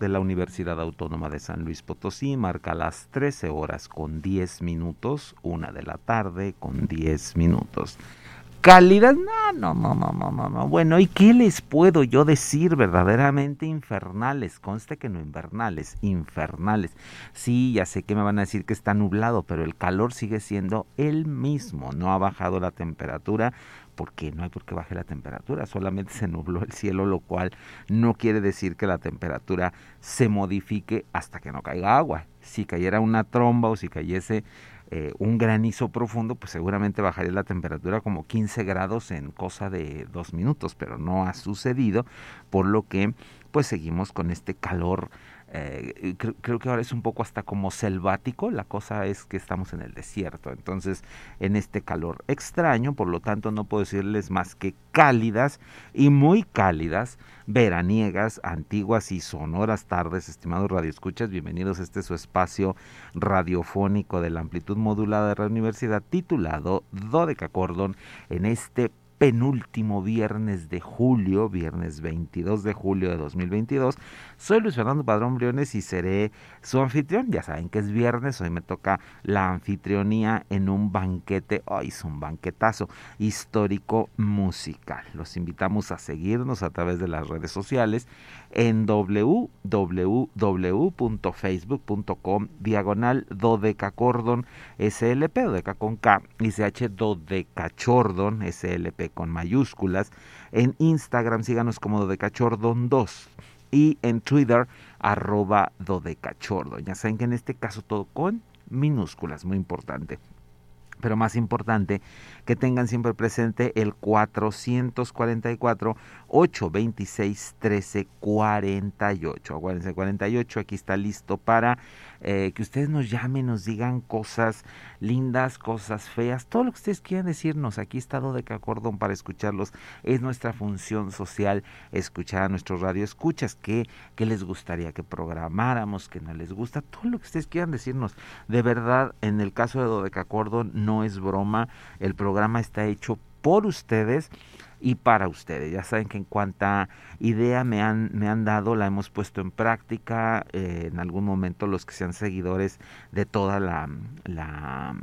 De la Universidad Autónoma de San Luis Potosí marca las 13 horas con 10 minutos, una de la tarde con 10 minutos. Cálidas, no, no, no, no, no, no, no. Bueno, ¿y qué les puedo yo decir verdaderamente infernales? Conste que no invernales, infernales. Sí, ya sé que me van a decir que está nublado, pero el calor sigue siendo el mismo. No ha bajado la temperatura porque no hay por qué baje la temperatura, solamente se nubló el cielo, lo cual no quiere decir que la temperatura se modifique hasta que no caiga agua. Si cayera una tromba o si cayese eh, un granizo profundo, pues seguramente bajaría la temperatura como 15 grados en cosa de dos minutos, pero no ha sucedido, por lo que pues seguimos con este calor eh, creo, que ahora es un poco hasta como selvático, la cosa es que estamos en el desierto, entonces en este calor extraño, por lo tanto no puedo decirles más que cálidas y muy cálidas, veraniegas, antiguas y sonoras tardes, estimados radioescuchas, bienvenidos a este su espacio radiofónico de la amplitud modulada de la universidad titulado Dodeca Cordon en este penúltimo viernes de julio, viernes 22 de julio de 2022. Soy Luis Fernando Padrón Briones y seré su anfitrión. Ya saben que es viernes, hoy me toca la anfitrionía en un banquete, hoy es un banquetazo histórico musical. Los invitamos a seguirnos a través de las redes sociales en www.facebook.com diagonal dodecacordon slp, dodeca con K y ch dodecachordon slp con mayúsculas. En Instagram síganos como dodecachordon2 y en Twitter arroba dodecachordon. Ya saben que en este caso todo con minúsculas, muy importante pero más importante que tengan siempre presente el 444 826 1348. Acuérdense, 48 aquí está listo para eh, que ustedes nos llamen, nos digan cosas lindas, cosas feas, todo lo que ustedes quieran decirnos. Aquí está Dodeca Cordón para escucharlos. Es nuestra función social escuchar a nuestros radioescuchas. ¿Qué, ¿Qué les gustaría que programáramos? ¿Qué no les gusta? Todo lo que ustedes quieran decirnos. De verdad, en el caso de Dodeca Cordón, no es broma. El programa está hecho por ustedes y para ustedes. Ya saben que en cuanta idea me han, me han dado, la hemos puesto en práctica. Eh, en algún momento los que sean seguidores de toda la, la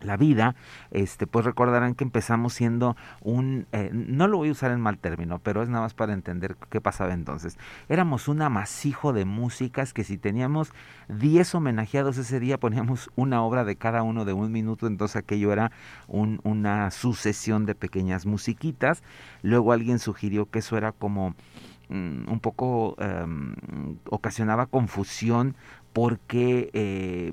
la vida, este, pues recordarán que empezamos siendo un, eh, no lo voy a usar en mal término, pero es nada más para entender qué pasaba entonces. Éramos un amasijo de músicas que si teníamos 10 homenajeados ese día poníamos una obra de cada uno de un minuto, entonces aquello era un, una sucesión de pequeñas musiquitas. Luego alguien sugirió que eso era como mm, un poco em, ocasionaba confusión porque eh,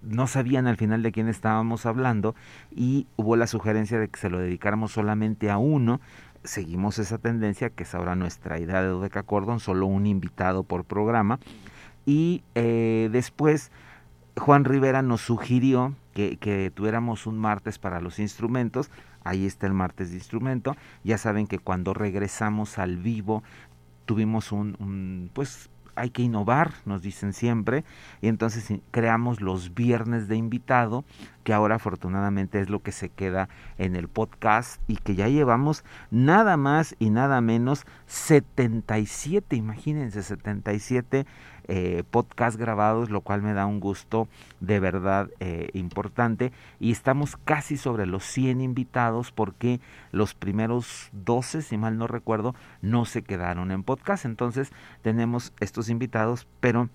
no sabían al final de quién estábamos hablando y hubo la sugerencia de que se lo dedicáramos solamente a uno. Seguimos esa tendencia, que es ahora nuestra idea de Dodeca Cordon, solo un invitado por programa. Y eh, después Juan Rivera nos sugirió que, que, tuviéramos un martes para los instrumentos. Ahí está el martes de instrumento. Ya saben que cuando regresamos al vivo tuvimos un, un pues hay que innovar, nos dicen siempre, y entonces creamos los viernes de invitado, que ahora afortunadamente es lo que se queda en el podcast y que ya llevamos nada más y nada menos 77, imagínense, 77 eh, podcast grabados, lo cual me da un gusto de verdad eh, importante. Y estamos casi sobre los 100 invitados porque los primeros 12, si mal no recuerdo, no se quedaron en podcast. Entonces tenemos estos invitados, pero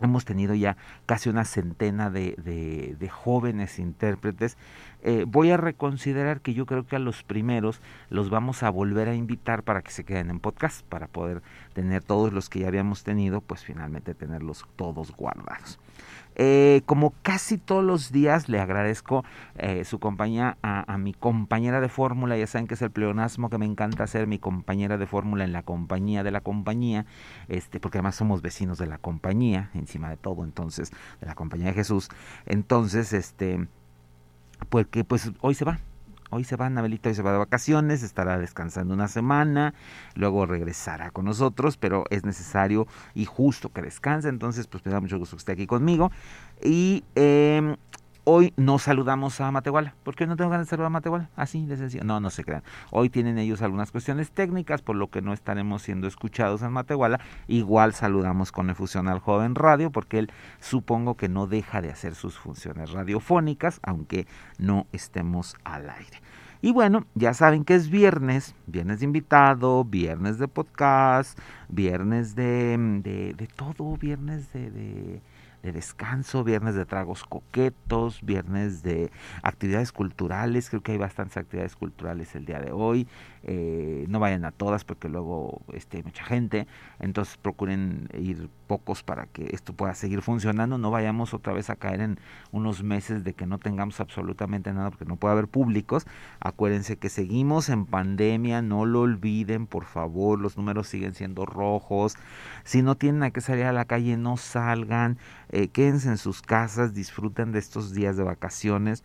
Hemos tenido ya casi una centena de, jóvenes intérpretes. Eh, voy a reconsiderar que yo creo que a los primeros los vamos a volver a invitar para que se queden en podcast, para poder tener todos los que ya habíamos tenido, pues finalmente tenerlos todos guardados. Eh, como casi todos los días, le agradezco eh, su compañía a, mi compañera de fórmula. Ya saben que es el pleonasmo que me encanta hacer, mi compañera de fórmula en la compañía de la compañía, este, porque además somos vecinos de la compañía, encima de todo, entonces, de la compañía de Jesús. Entonces, este, porque pues hoy se va, Hoy se va Anabelita, hoy se va de vacaciones, estará descansando una semana, luego regresará con nosotros, pero es necesario y justo que descanse, entonces pues me da mucho gusto que esté aquí conmigo. Y eh, Hoy no saludamos a Matehuala. ¿Por qué no tengo ganas de saludar a Matehuala? Así de sencillo. No, no se crean. Hoy tienen ellos algunas cuestiones técnicas, por lo que no estaremos siendo escuchados en Matehuala. Igual saludamos con Efusión al Joven Radio, porque él supongo que no deja de hacer sus funciones radiofónicas, aunque no estemos al aire. Y bueno, ya saben que es viernes, viernes de invitado, viernes de podcast, viernes de, de, de todo, viernes de descanso, viernes de tragos coquetos, viernes de actividades culturales, creo que hay bastantes actividades culturales el día de hoy, eh, no vayan a todas porque luego este, hay mucha gente, entonces procuren ir pocos para que esto pueda seguir funcionando, no vayamos otra vez a caer en unos meses de que no tengamos absolutamente nada porque no puede haber públicos, acuérdense que seguimos en pandemia, no lo olviden, por favor, los números siguen siendo rojos, si no tienen a qué salir a la calle, no salgan, eh, quédense en sus casas, disfruten de estos días de vacaciones.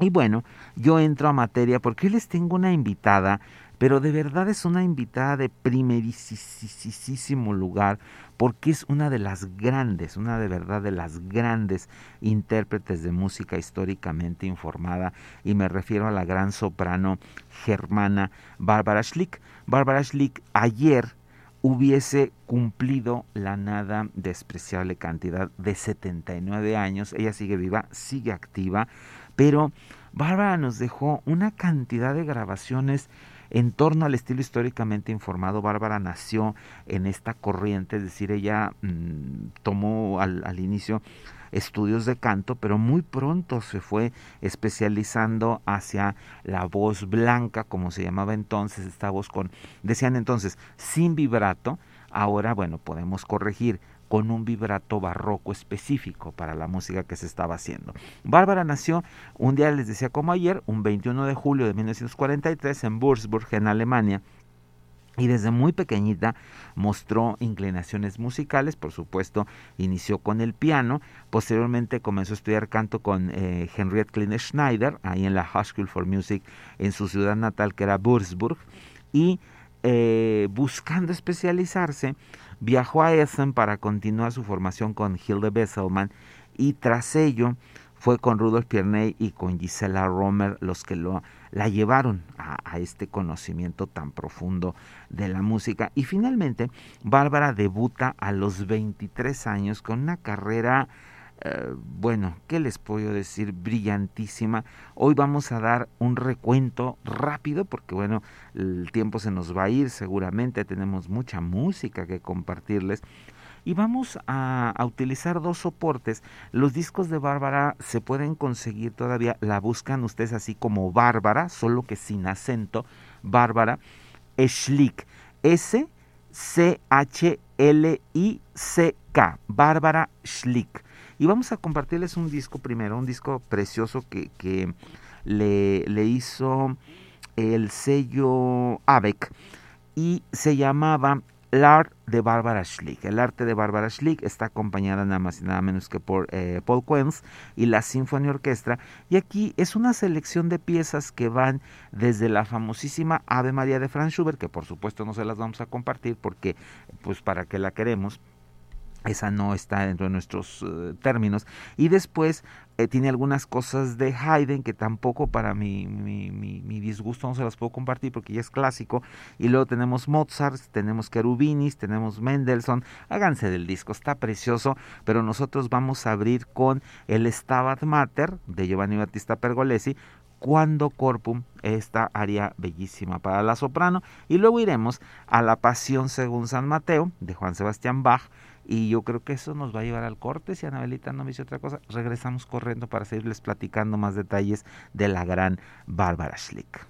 Y bueno, yo entro a materia porque les tengo una invitada, pero de verdad es una invitada de primerísimo lugar, porque es una de las grandes, una de verdad de las grandes intérpretes de música históricamente informada, y me refiero a la gran soprano germana Barbara Schlick. Barbara Schlick ayer hubiese cumplido la nada despreciable cantidad de 79 años. Ella sigue viva, sigue activa, pero Bárbara nos dejó una cantidad de grabaciones en torno al estilo históricamente informado. Bárbara nació en esta corriente, es decir, ella mm, tomó al, al inicio estudios de canto, pero muy pronto se fue especializando hacia la voz blanca, como se llamaba entonces, esta voz con, decían entonces, sin vibrato, ahora, bueno, podemos corregir con un vibrato barroco específico para la música que se estaba haciendo. Bárbara nació, un día les decía como ayer, un 21 de julio de 1943 en Würzburg, en Alemania, y desde muy pequeñita mostró inclinaciones musicales, por supuesto, inició con el piano, posteriormente comenzó a estudiar canto con eh, Henriette Kleine Schneider, ahí en la High School for Music en su ciudad natal que era Würzburg, y eh, buscando especializarse, viajó a Essen para continuar su formación con Hilde Besselman y tras ello fue con Rudolf Pierney y con Gisela Romer los que la llevaron a, este conocimiento tan profundo de la música. Y finalmente, Bárbara debuta a los 23 años con una carrera, eh, bueno, ¿qué les puedo decir? Brillantísima. Hoy vamos a dar un recuento rápido porque, bueno, el tiempo se nos va a ir seguramente, tenemos mucha música que compartirles y vamos a, utilizar dos soportes. Los discos de Bárbara se pueden conseguir todavía, la buscan ustedes así como Bárbara, solo que sin acento, Bárbara Schlick, S C H L I C K, Bárbara Schlick. Y vamos a compartirles un disco primero, un disco precioso que, que le, le hizo el sello ABEC y se llamaba el de Barbara Schlick. El arte de Barbara Schlick está acompañada nada más y nada menos que por eh, Paul Quenz y la Sinfonía Orquestra. Y aquí es una selección de piezas que van desde la famosísima Ave María de Franz Schubert, que por supuesto no se las vamos a compartir porque, pues, para qué la queremos esa no está dentro de nuestros eh, términos. Y después eh, tiene algunas cosas de Haydn que tampoco para mi, mi, mi, disgusto no se las puedo compartir porque ya es clásico. Y luego tenemos Mozart, tenemos Kerubinis, tenemos Mendelssohn. Háganse del disco, está precioso. Pero nosotros vamos a abrir con el Stabat Mater de Giovanni Battista Pergolesi cuando corpum, esta área bellísima para la soprano. Y luego iremos a la Pasión según San Mateo de Juan Sebastián Bach Y yo creo que eso nos va a llevar al corte. Si Anabelita no me dice otra cosa, regresamos corriendo para seguirles platicando más detalles de la gran Bárbara Schlick.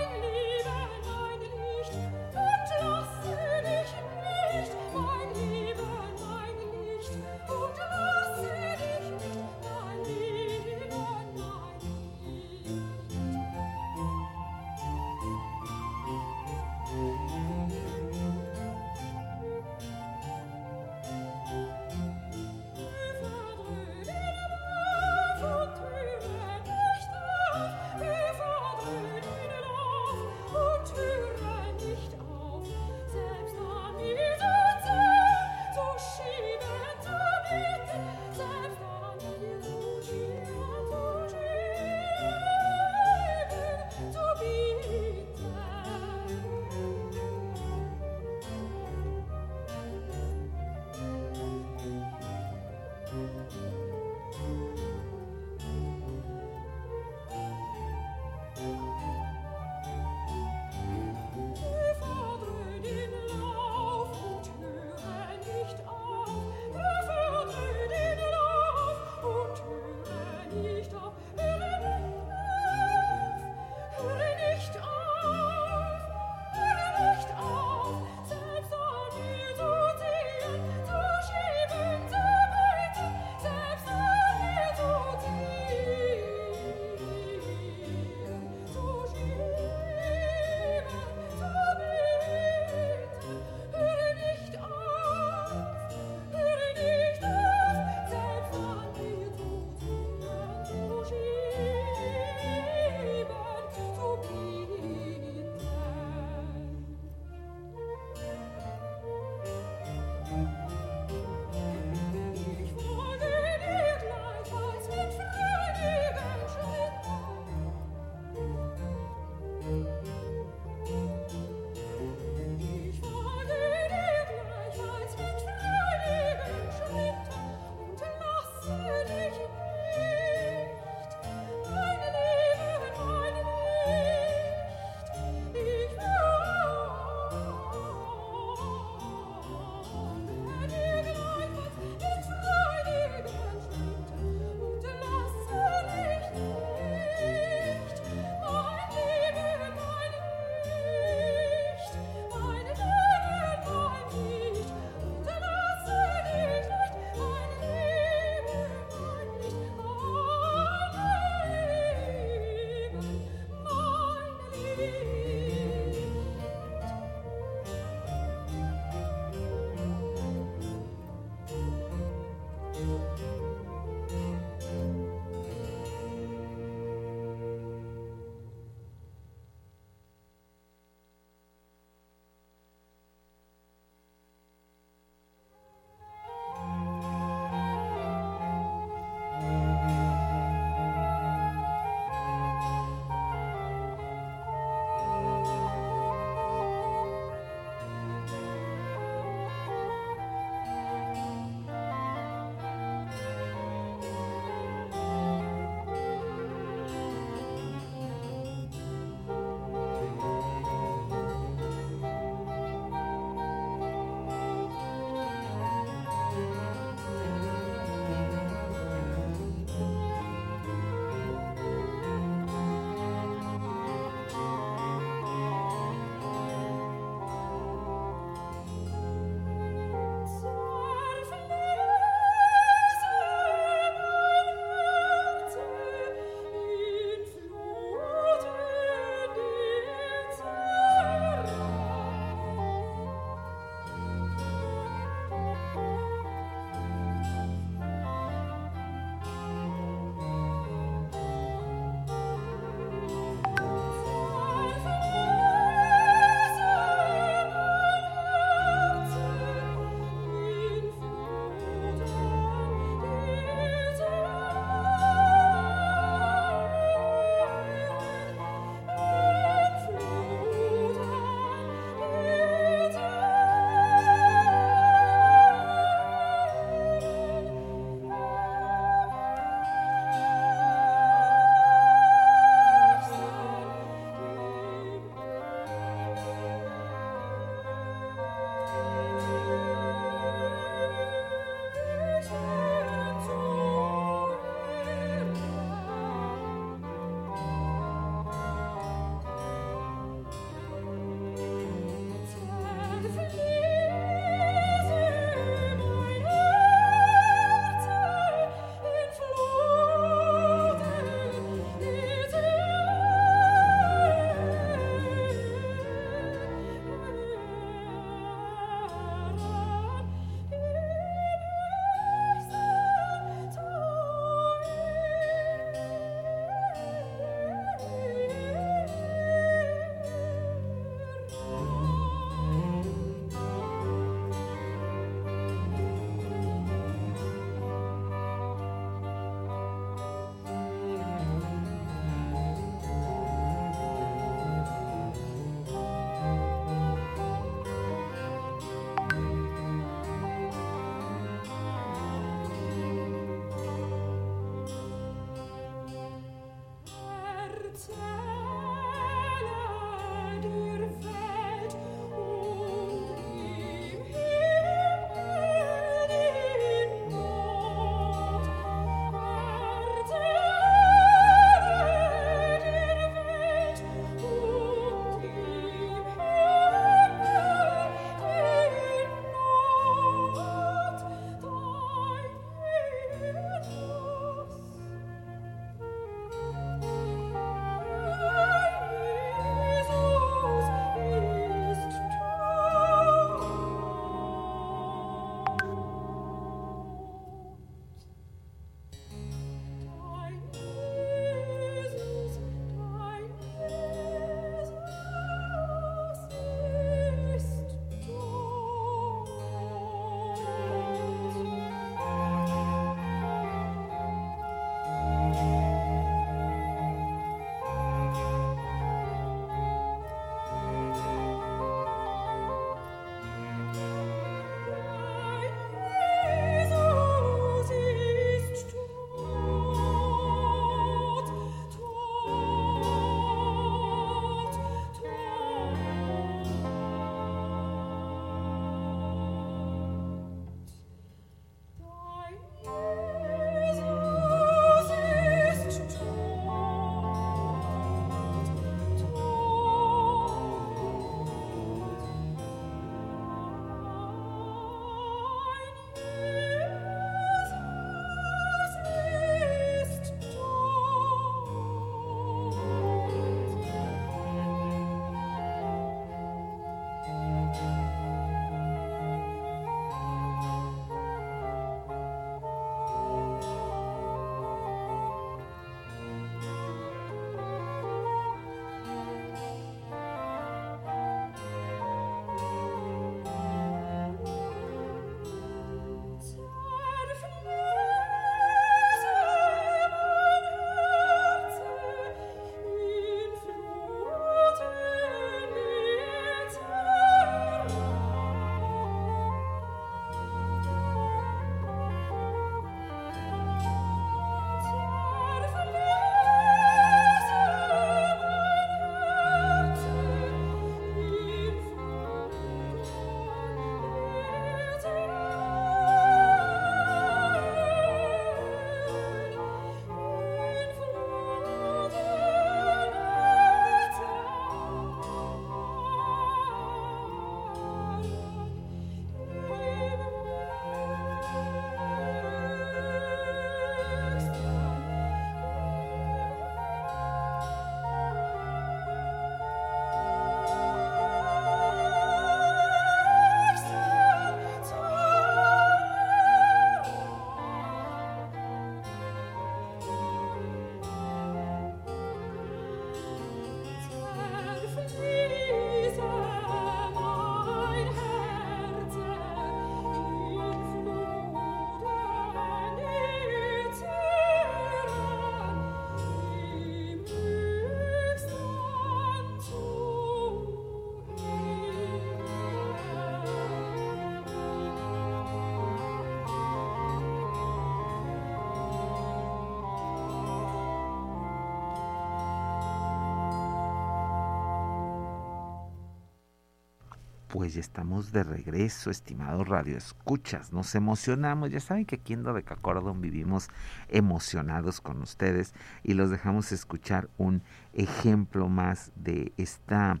Pues ya estamos de regreso, estimados radioescuchas. Nos emocionamos. Ya saben que aquí en de Cacordon vivimos emocionados con ustedes y los dejamos escuchar un ejemplo más de esta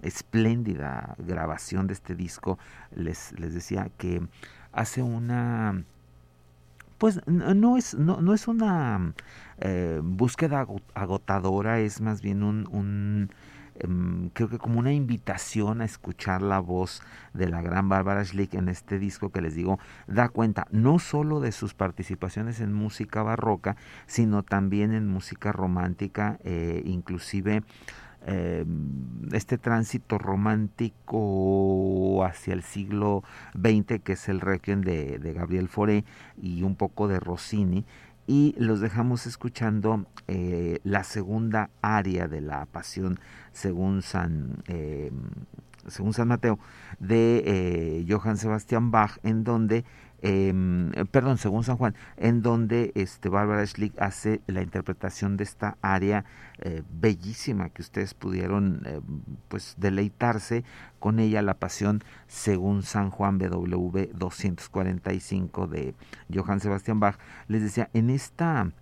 espléndida grabación de este disco. Les, les decía que hace una pues no es, no, no es una eh, búsqueda agotadora, es más bien un creo que como una invitación a escuchar la voz de la gran Bárbara Schlick en este disco que les digo, da cuenta no solo de sus participaciones en música barroca, sino también en música romántica, eh, inclusive em, este tránsito romántico hacia el siglo XX, que es el Requiem de, de Gabriel Fauré y un poco de Rossini, y los dejamos escuchando eh, la segunda área de la pasión según San, eh, según San Mateo de eh, Johann Sebastian Bach, en donde Em, perdón, según San Juan, en donde este, Bárbara Schlick hace la interpretación de esta área eh, bellísima que ustedes pudieron eh, pues deleitarse con ella, la pasión según San Juan BW 245 de Johann Sebastian Bach. Les decía, en esta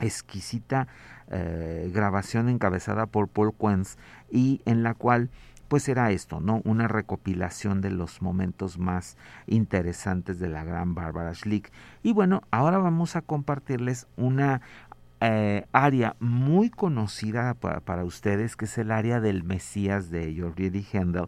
exquisita eh, grabación encabezada por Paul Quenz y en la cual pues era esto, ¿no? Una recopilación de los momentos más interesantes de la gran Barbara Schlick. Y bueno, ahora vamos a compartirles una eh, área muy conocida para, ustedes, que es el área del Mesías de Jordi Handel,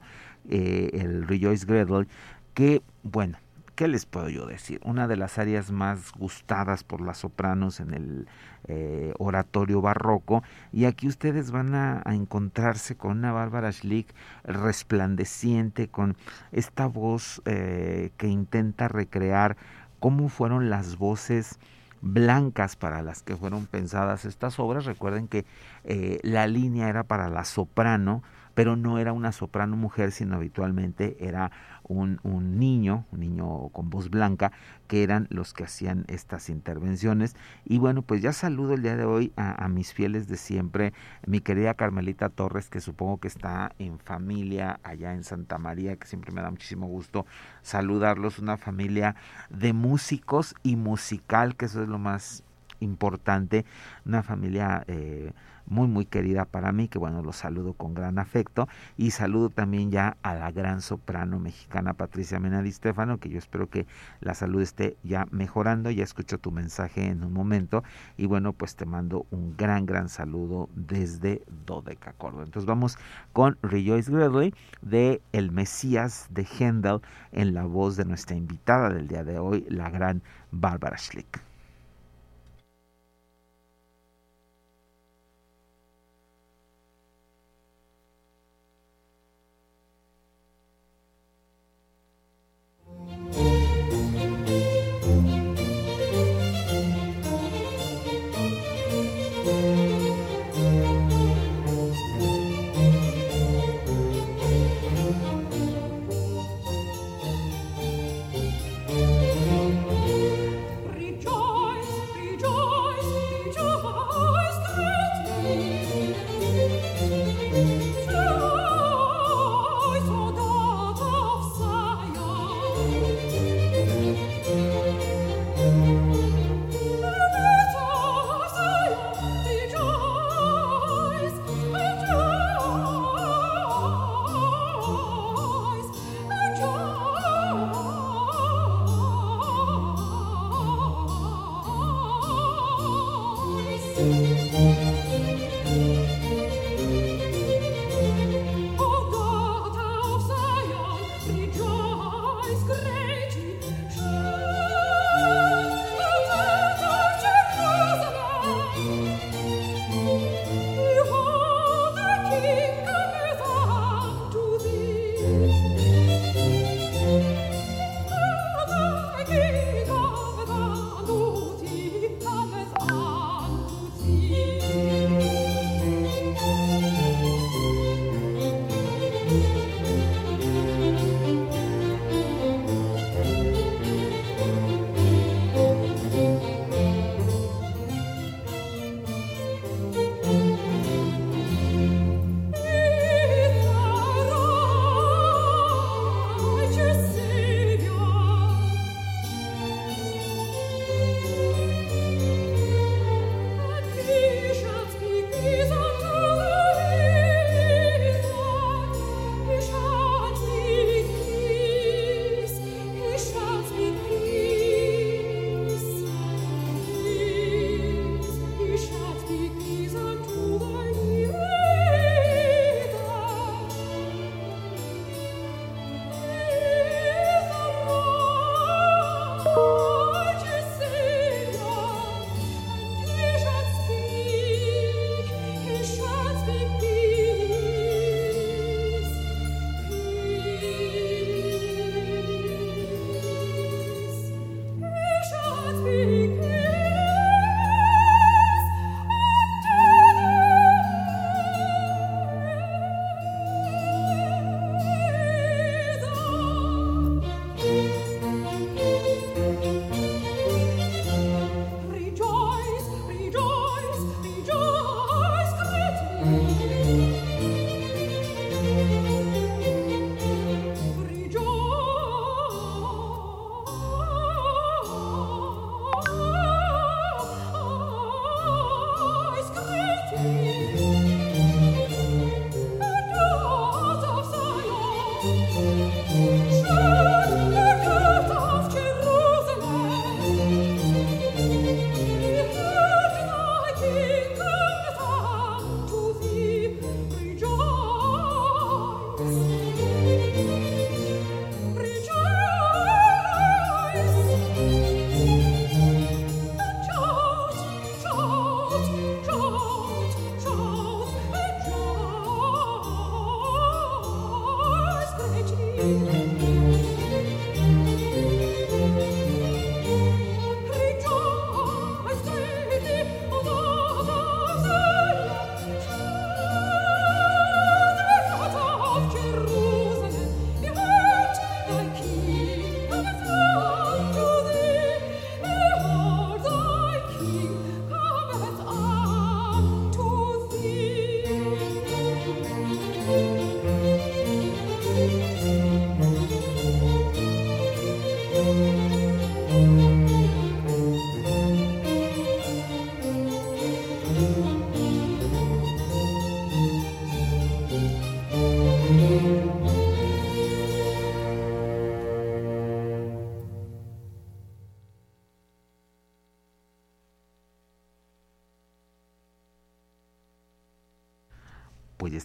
eh, el Rejoice Gretel, que, bueno, ¿qué les puedo yo decir? Una de las áreas más gustadas por las sopranos en el eh, oratorio barroco y aquí ustedes van a, encontrarse con una Bárbara Schlick resplandeciente, con esta voz eh, que intenta recrear cómo fueron las voces blancas para las que fueron pensadas estas obras. Recuerden que eh, la línea era para la soprano, pero no era una soprano mujer, sino habitualmente era un, un, niño, un niño con voz blanca, que eran los que hacían estas intervenciones. Y bueno, pues ya saludo el día de hoy a, mis fieles de siempre, mi querida Carmelita Torres, que supongo que está en familia allá en Santa María, que siempre me da muchísimo gusto saludarlos, una familia de músicos y musical, que eso es lo más importante, una familia... Eh, muy muy querida para mí, que bueno, los saludo con gran afecto y saludo también ya a la gran soprano mexicana Patricia Menadi Stefano, que yo espero que la salud esté ya mejorando, ya escucho tu mensaje en un momento y bueno, pues te mando un gran gran saludo desde Dodecacordo. Entonces vamos con Rejoice Gredley de El Mesías de Handel en la voz de nuestra invitada del día de hoy, la gran Bárbara Schlick.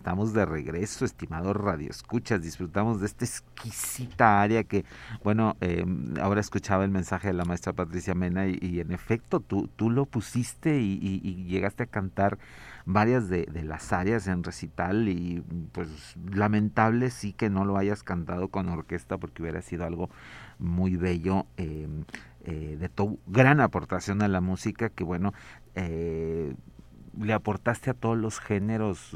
Estamos de regreso, estimado Radio Escuchas. Disfrutamos de esta exquisita área que, bueno, em, ahora escuchaba el mensaje de la maestra Patricia Mena y, en efecto tú, tú lo pusiste y, llegaste a cantar varias de, las áreas en recital y pues lamentable sí que no lo hayas cantado con orquesta porque hubiera sido algo muy bello. Em, eh, de tu gran aportación a la música que bueno eh, le aportaste a todos los géneros.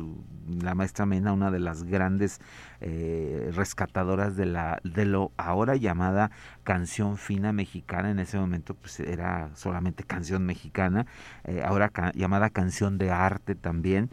La maestra Mena, una de las grandes eh, rescatadoras de, la, de lo ahora llamada canción fina mexicana. En ese momento pues era solamente canción mexicana, eh, ahora llamada canción de arte también.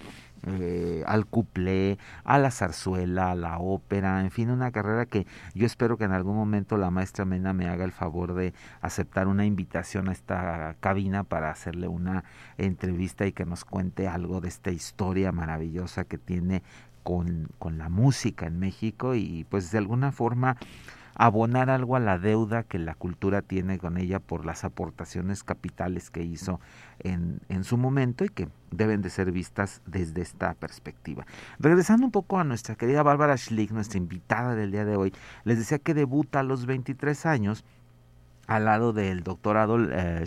Eh, al cuplé, a la zarzuela, a la ópera, en fin, una carrera que yo espero que en algún momento la maestra Mena me haga el favor de aceptar una invitación a esta cabina para hacerle una entrevista y que nos cuente algo de esta historia maravillosa que tiene con, con la música en México y pues de alguna forma abonar algo a la deuda que la cultura tiene con ella por las aportaciones capitales que hizo en, en su momento y que deben de ser vistas desde esta perspectiva. Regresando un poco a nuestra querida Bárbara Schlick, nuestra invitada del día de hoy, les decía que debuta a los 23 años al lado del doctor Adolf eh,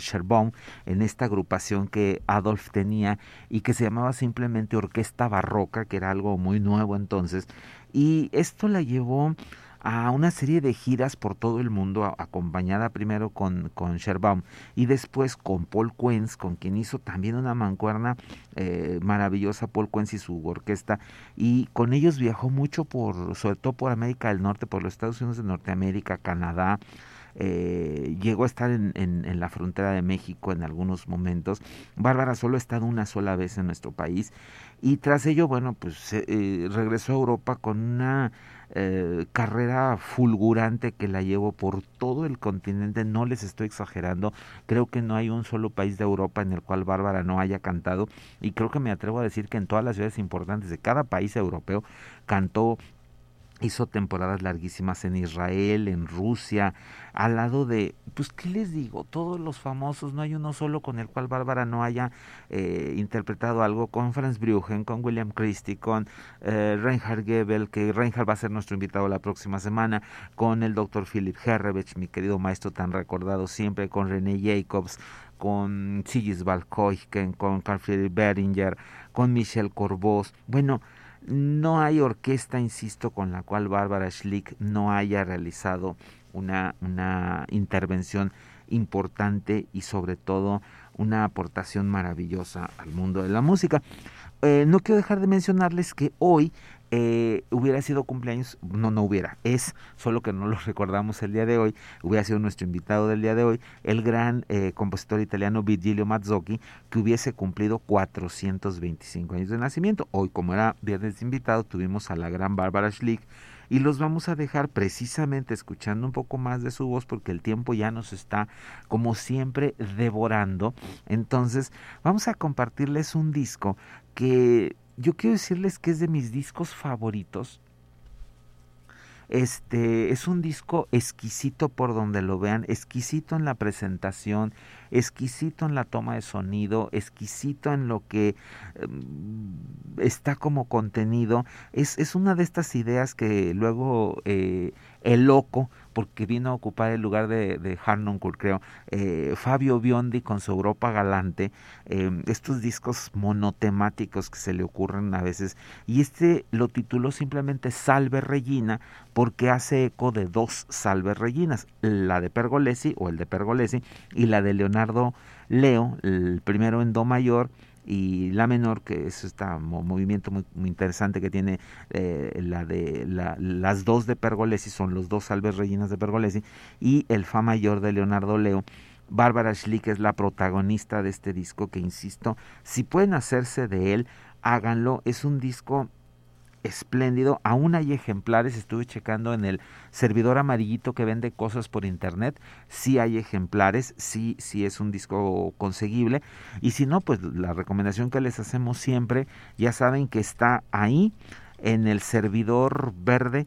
en esta agrupación que Adolf tenía y que se llamaba simplemente Orquesta Barroca, que era algo muy nuevo entonces, y esto la llevó a una serie de giras por todo el mundo, acompañada primero con, con Sherbaum y después con Paul Quenz, con quien hizo también una mancuerna eh, maravillosa, Paul Quenz y su orquesta, y con ellos viajó mucho por, sobre todo por América del Norte, por los Estados Unidos de Norteamérica, Canadá, eh, llegó a estar en, en, la frontera de México en algunos momentos. Bárbara solo ha estado una sola vez en nuestro país y tras ello, bueno, pues eh, regresó a Europa con una eh, carrera fulgurante que la llevo por todo el continente, no les estoy exagerando, creo que no hay un solo país de Europa en el cual Bárbara no haya cantado y creo que me atrevo a decir que en todas las ciudades importantes de cada país europeo cantó hizo temporadas larguísimas en Israel, en Rusia, al lado de, pues, ¿qué les digo? Todos los famosos, no hay uno solo con el cual Bárbara no haya eh, interpretado algo, con Franz Brüchen, con William Christie, con eh, Reinhard Gebel, que Reinhard va a ser nuestro invitado la próxima semana, con el doctor Philip Herrevich, mi querido maestro tan recordado siempre, con René Jacobs, con Sigisbald Koichen, con Carl Friedrich Beringer, con Michel Corbos, bueno, no hay orquesta, insisto, con la cual Bárbara Schlick no haya realizado una, una intervención importante y sobre todo una aportación maravillosa al mundo de la música. Eh, no quiero dejar de mencionarles que hoy eh, hubiera sido cumpleaños, no, no hubiera, es, solo que no lo recordamos el día de hoy, hubiera sido nuestro invitado del día de hoy, el gran eh, compositor italiano Virgilio Mazzocchi, que hubiese cumplido 425 años de nacimiento. Hoy, como era viernes invitado, tuvimos a la gran Barbara Schlick, y los vamos a dejar precisamente escuchando un poco más de su voz porque el tiempo ya nos está como siempre devorando. Entonces vamos a compartirles un disco que yo quiero decirles que es de mis discos favoritos. Este es un disco exquisito por donde lo vean, exquisito en la presentación, exquisito en la toma de sonido, exquisito en lo que em, está como contenido. Es, es, una de estas ideas que luego eh, el loco porque vino a ocupar el lugar de, de Harnoncourt, creo. Eh, Fabio Biondi con su Europa Galante, eh, estos discos monotemáticos que se le ocurren a veces, y este lo tituló simplemente Salve Regina porque hace eco de dos Salve Reginas, la de Pergolesi o el de Pergolesi y la de Leonardo Leo, el primero en Do mayor y la menor, que es este movimiento muy, interesante que tiene eh, la de las dos de Pergolesi, son los dos salves rellenas de Pergolesi, y el Fa mayor de Leonardo Leo. Bárbara Schlick es la protagonista de este disco que, insisto, si pueden hacerse de él, háganlo. Es un disco espléndido. Aún hay ejemplares, estuve checando en el servidor amarillito que vende cosas por internet. Sí hay ejemplares, sí, sí es un disco conseguible. Y si no, pues la recomendación que les hacemos siempre, ya saben que está ahí en el servidor verde.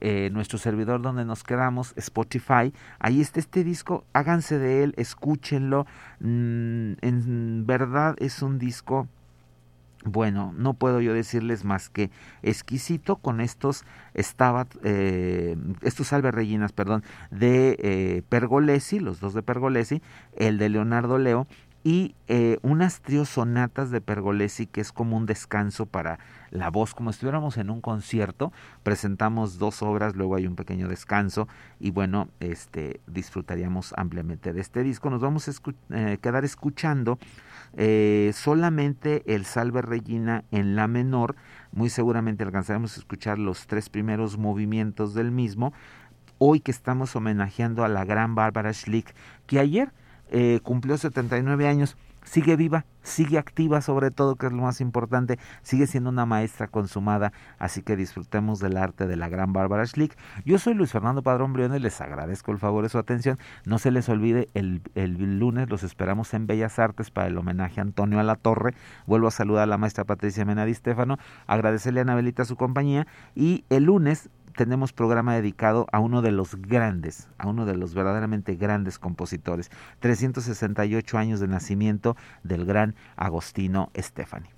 Eh, nuestro servidor donde nos quedamos, Spotify, ahí está este disco, háganse de él, escúchenlo, mm, en verdad es un disco bueno, no puedo yo decirles más que exquisito con estos Stabat, eh, estos rellenas, perdón, de eh, Pergolesi, los dos de Pergolesi, el de Leonardo Leo y eh, unas triosonatas de Pergolesi que es como un descanso para la voz, como estuviéramos en un concierto, presentamos dos obras, luego hay un pequeño descanso y bueno, este disfrutaríamos ampliamente de este disco. Nos vamos a eh, quedar escuchando eh, solamente el Salve Regina en la menor, muy seguramente alcanzaremos a escuchar los tres primeros movimientos del mismo, hoy que estamos homenajeando a la gran Bárbara Schlick, que ayer eh, cumplió 79 años, sigue viva, sigue activa sobre todo, que es lo más importante, sigue siendo una maestra consumada, así que disfrutemos del arte de la gran Bárbara Schlick. Yo soy Luis Fernando Padrón Briones, les agradezco el favor de su atención. No se les olvide, el, el lunes los esperamos en Bellas Artes para el homenaje a Antonio a la Torre. Vuelvo a saludar a la maestra Patricia Menadi Stefano, agradecerle a Anabelita su compañía y el lunes tenemos programa dedicado a uno de los grandes, a uno de los verdaderamente grandes compositores. 368 años de nacimiento del gran Agostino Stefani.